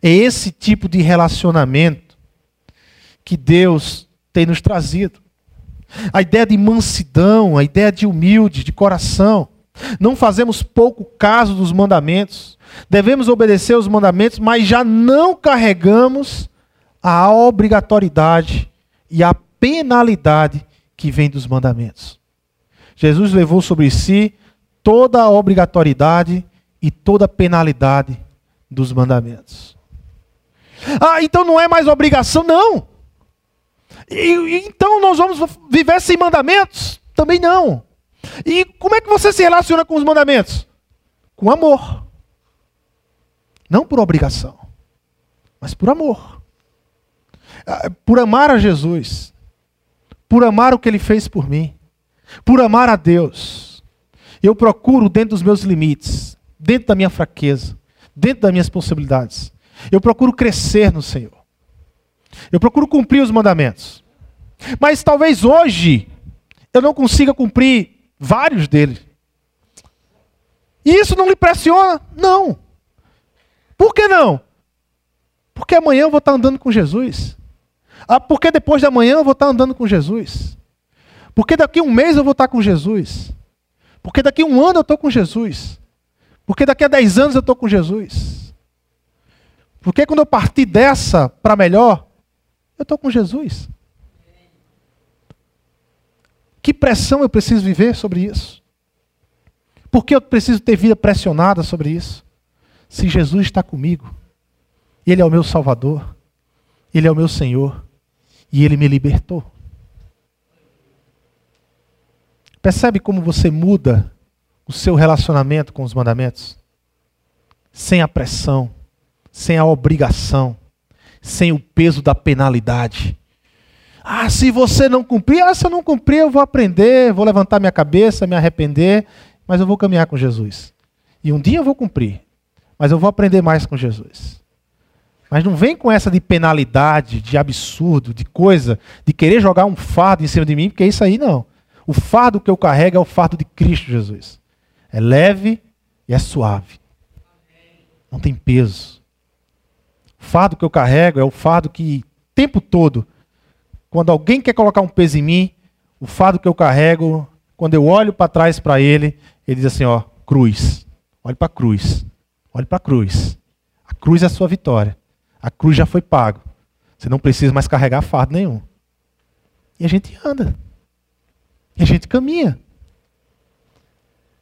é esse tipo de relacionamento que Deus tem nos trazido. A ideia de mansidão, a ideia de humilde, de coração. Não fazemos pouco caso dos mandamentos. Devemos obedecer os mandamentos, mas já não carregamos a obrigatoriedade e a penalidade que vem dos mandamentos. Jesus levou sobre si toda a obrigatoriedade e toda a penalidade dos mandamentos. Ah, então não é mais obrigação, não. E, então nós vamos viver sem mandamentos? Também não. E como é que você se relaciona com os mandamentos? Com amor. Não por obrigação, mas por amor. Ah, por amar a Jesus. Por amar o que ele fez por mim. Por amar a Deus. Eu procuro, dentro dos meus limites, dentro da minha fraqueza, dentro das minhas possibilidades, eu procuro crescer no Senhor. Eu procuro cumprir os mandamentos. Mas talvez hoje eu não consiga cumprir vários deles. E isso não lhe pressiona? Não. Por que não? Porque amanhã eu vou estar andando com Jesus. Ah, porque depois de amanhã eu vou estar andando com Jesus. Porque daqui um mês eu vou estar com Jesus. Porque daqui um ano eu estou com Jesus. Porque daqui a dez anos eu estou com Jesus. Porque quando eu partir dessa para melhor, eu estou com Jesus. Que pressão eu preciso viver sobre isso? Por que eu preciso ter vida pressionada sobre isso? Se Jesus está comigo, Ele é o meu Salvador, Ele é o meu Senhor e Ele me libertou. Percebe como você muda o seu relacionamento com os mandamentos? Sem a pressão, sem a obrigação, sem o peso da penalidade. Ah, se você não cumprir, ah, se eu não cumprir, eu vou aprender, vou levantar minha cabeça, me arrepender, mas eu vou caminhar com Jesus. E um dia eu vou cumprir, mas eu vou aprender mais com Jesus. Mas não vem com essa de penalidade, de absurdo, de coisa, de querer jogar um fardo em cima de mim, porque é isso aí não. O fardo que eu carrego é o fardo de Cristo Jesus. É leve e é suave. Não tem peso. O fardo que eu carrego é o fardo que, o tempo todo, quando alguém quer colocar um peso em mim, o fardo que eu carrego, quando eu olho para trás para ele, ele diz assim: ó, cruz. Olhe para a cruz. Olhe para a cruz. A cruz é a sua vitória. A cruz já foi pago. Você não precisa mais carregar fardo nenhum. E a gente anda. E a gente caminha.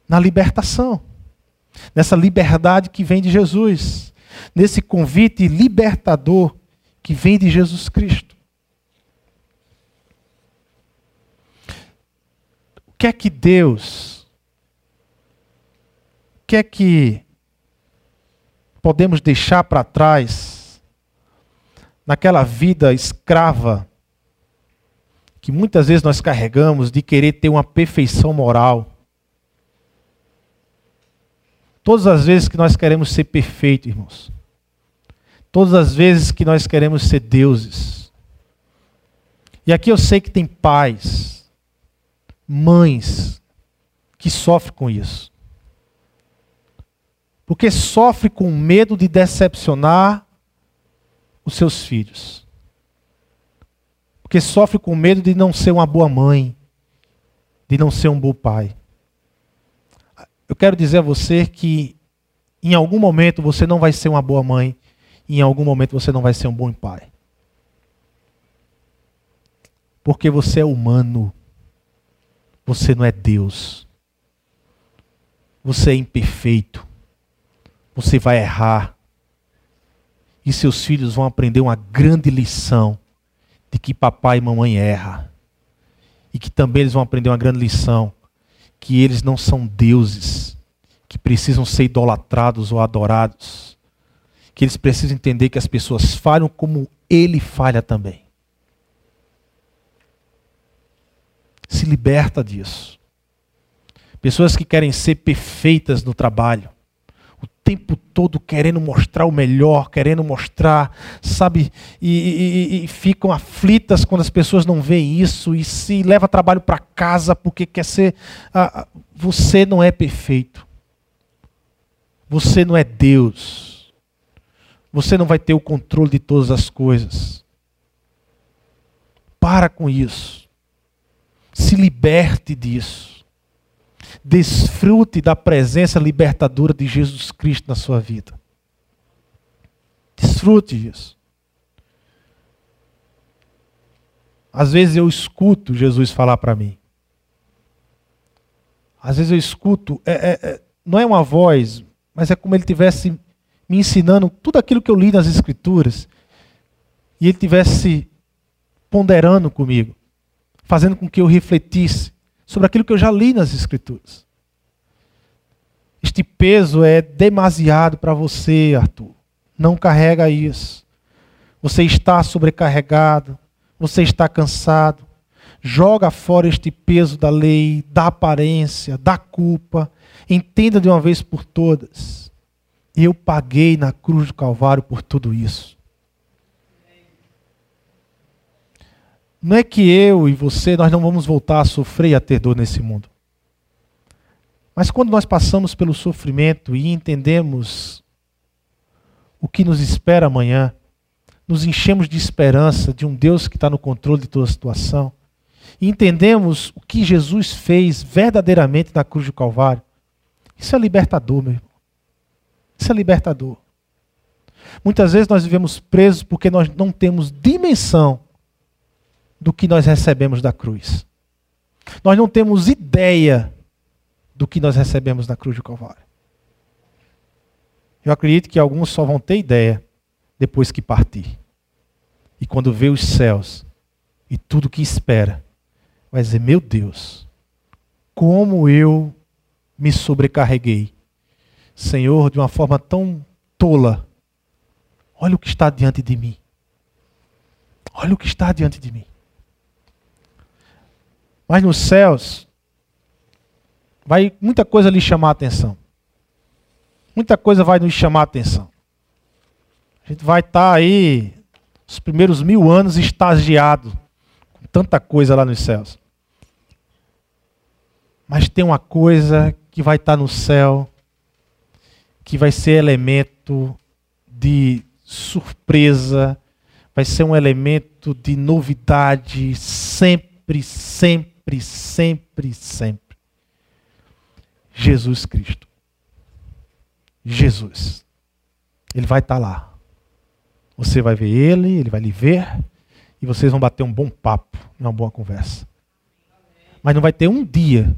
Na libertação. Nessa liberdade que vem de Jesus. Nesse convite libertador que vem de Jesus Cristo. que é que Deus, o que é que podemos deixar para trás naquela vida escrava que muitas vezes nós carregamos de querer ter uma perfeição moral? Todas as vezes que nós queremos ser perfeitos, irmãos. Todas as vezes que nós queremos ser deuses. E aqui eu sei que tem pais mães que sofrem com isso. Porque sofre com medo de decepcionar os seus filhos. Porque sofre com medo de não ser uma boa mãe, de não ser um bom pai. Eu quero dizer a você que em algum momento você não vai ser uma boa mãe, e em algum momento você não vai ser um bom pai. Porque você é humano. Você não é Deus. Você é imperfeito. Você vai errar. E seus filhos vão aprender uma grande lição de que papai e mamãe erram. E que também eles vão aprender uma grande lição que eles não são deuses que precisam ser idolatrados ou adorados. Que eles precisam entender que as pessoas falham como ele falha também. se liberta disso. Pessoas que querem ser perfeitas no trabalho, tempo todo querendo mostrar o melhor, querendo mostrar, sabe, e, e, e ficam aflitas quando as pessoas não veem isso e se leva trabalho para casa porque quer ser. Ah, você não é perfeito. Você não é Deus. Você não vai ter o controle de todas as coisas. Para com isso. Se liberte disso. Desfrute da presença libertadora de Jesus Cristo na sua vida. Desfrute disso. Às vezes eu escuto Jesus falar para mim. Às vezes eu escuto, é, é, é, não é uma voz, mas é como ele tivesse me ensinando tudo aquilo que eu li nas Escrituras. E ele tivesse ponderando comigo fazendo com que eu refletisse sobre aquilo que eu já li nas Escrituras. Este peso é demasiado para você, Arthur. Não carrega isso. Você está sobrecarregado, você está cansado. Joga fora este peso da lei, da aparência, da culpa. Entenda de uma vez por todas. Eu paguei na cruz do Calvário por tudo isso. Não é que eu e você nós não vamos voltar a sofrer e a ter dor nesse mundo. Mas quando nós passamos pelo sofrimento e entendemos o que nos espera amanhã, nos enchemos de esperança de um Deus que está no controle de toda a situação, e entendemos o que Jesus fez verdadeiramente na cruz do Calvário, isso é libertador, meu irmão. Isso é libertador. Muitas vezes nós vivemos presos porque nós não temos dimensão do que nós recebemos da cruz. Nós não temos ideia do que nós recebemos na cruz do Calvário. Eu acredito que alguns só vão ter ideia depois que partir. E quando vê os céus e tudo que espera, vai dizer: Meu Deus, como eu me sobrecarreguei. Senhor, de uma forma tão tola. Olha o que está diante de mim. Olha o que está diante de mim. Mas nos céus, vai muita coisa lhe chamar a atenção. Muita coisa vai nos chamar a atenção. A gente vai estar tá aí os primeiros mil anos estagiado com tanta coisa lá nos céus. Mas tem uma coisa que vai estar tá no céu que vai ser elemento de surpresa, vai ser um elemento de novidade sempre, sempre, sempre, sempre. Jesus Cristo. Jesus. Ele vai estar tá lá. Você vai ver ele, ele vai lhe ver, e vocês vão bater um bom papo, uma boa conversa. Mas não vai ter um dia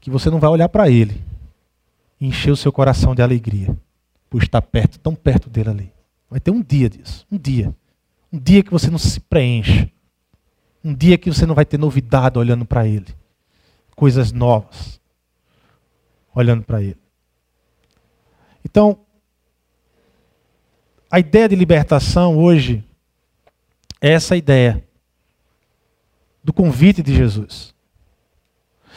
que você não vai olhar para ele e encher o seu coração de alegria por estar perto, tão perto dele ali. Vai ter um dia disso, um dia. Um dia que você não se preenche. Um dia que você não vai ter novidade olhando para ele. Coisas novas olhando para ele. Então, a ideia de libertação hoje é essa ideia do convite de Jesus.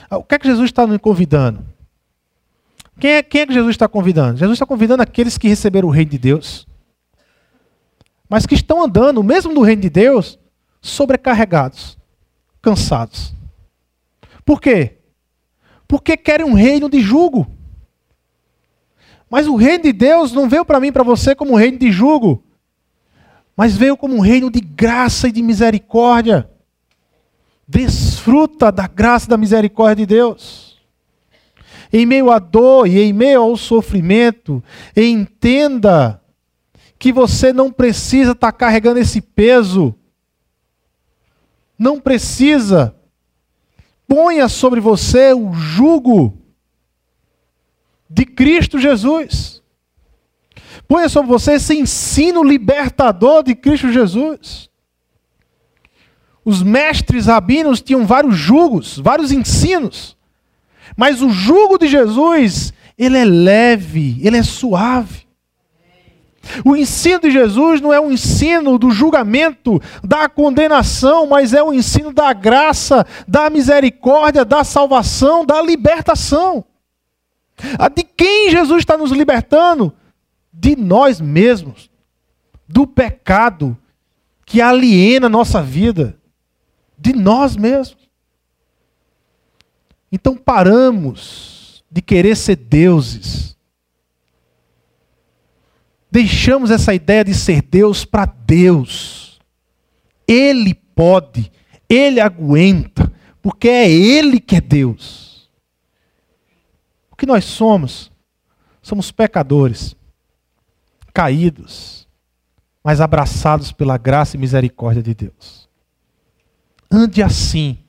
Ah, o que é que Jesus está nos convidando? Quem é, quem é que Jesus está convidando? Jesus está convidando aqueles que receberam o reino de Deus, mas que estão andando, mesmo no reino de Deus, sobrecarregados, cansados. Por quê? Porque querem um reino de jugo. Mas o reino de Deus não veio para mim para você como um reino de jugo, mas veio como um reino de graça e de misericórdia. Desfruta da graça e da misericórdia de Deus. Em meio à dor e em meio ao sofrimento, entenda que você não precisa estar tá carregando esse peso. Não precisa. Ponha sobre você o jugo de Cristo Jesus. Ponha sobre você esse ensino libertador de Cristo Jesus. Os mestres rabinos tinham vários jugos, vários ensinos. Mas o jugo de Jesus, ele é leve, ele é suave. O ensino de Jesus não é um ensino do julgamento, da condenação, mas é o um ensino da graça, da misericórdia, da salvação, da libertação. De quem Jesus está nos libertando? De nós mesmos, do pecado que aliena a nossa vida, de nós mesmos. Então paramos de querer ser deuses. Deixamos essa ideia de ser Deus para Deus. Ele pode, ele aguenta, porque é ele que é Deus. O que nós somos? Somos pecadores, caídos, mas abraçados pela graça e misericórdia de Deus. Ande assim,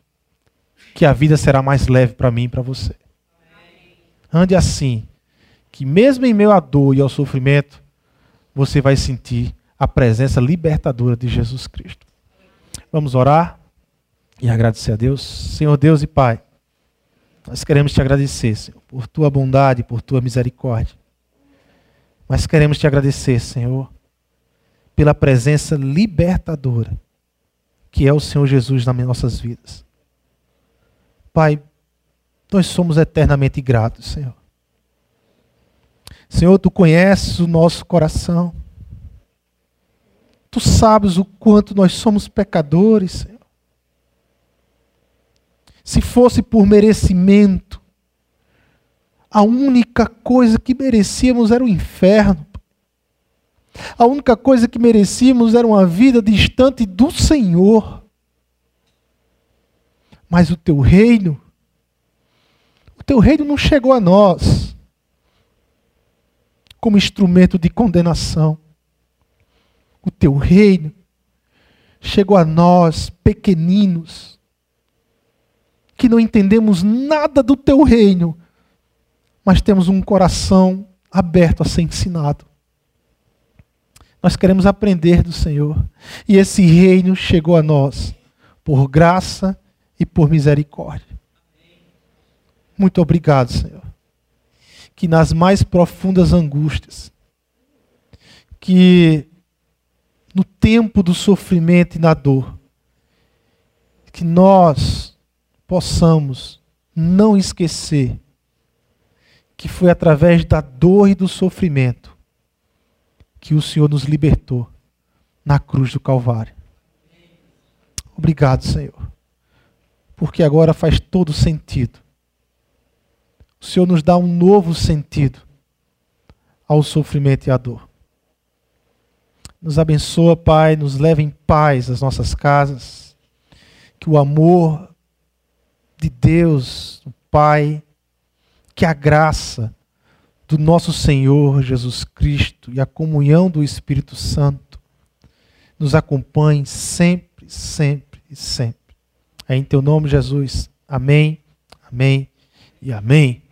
que a vida será mais leve para mim e para você. Ande assim, que mesmo em meio à dor e ao sofrimento, você vai sentir a presença libertadora de Jesus Cristo. Vamos orar e agradecer a Deus. Senhor Deus e Pai. Nós queremos te agradecer, Senhor, por tua bondade, por tua misericórdia. Mas queremos te agradecer, Senhor, pela presença libertadora que é o Senhor Jesus nas nossas vidas. Pai, nós somos eternamente gratos, Senhor. Senhor, tu conheces o nosso coração. Tu sabes o quanto nós somos pecadores, Senhor. se fosse por merecimento, a única coisa que merecíamos era o inferno. A única coisa que merecíamos era uma vida distante do Senhor. Mas o teu reino, o teu reino não chegou a nós como instrumento de condenação. O teu reino chegou a nós, pequeninos, que não entendemos nada do teu reino, mas temos um coração aberto a ser ensinado. Nós queremos aprender do Senhor. E esse reino chegou a nós por graça e por misericórdia. Muito obrigado, Senhor. Que nas mais profundas angústias, que no tempo do sofrimento e na dor, que nós possamos não esquecer que foi através da dor e do sofrimento que o Senhor nos libertou na cruz do Calvário. Obrigado, Senhor, porque agora faz todo sentido. O Senhor nos dá um novo sentido ao sofrimento e à dor. Nos abençoa, Pai, nos leva em paz às nossas casas. Que o amor de Deus, o Pai, que a graça do nosso Senhor Jesus Cristo e a comunhão do Espírito Santo nos acompanhe sempre, sempre e sempre. É em teu nome, Jesus. Amém, amém e amém.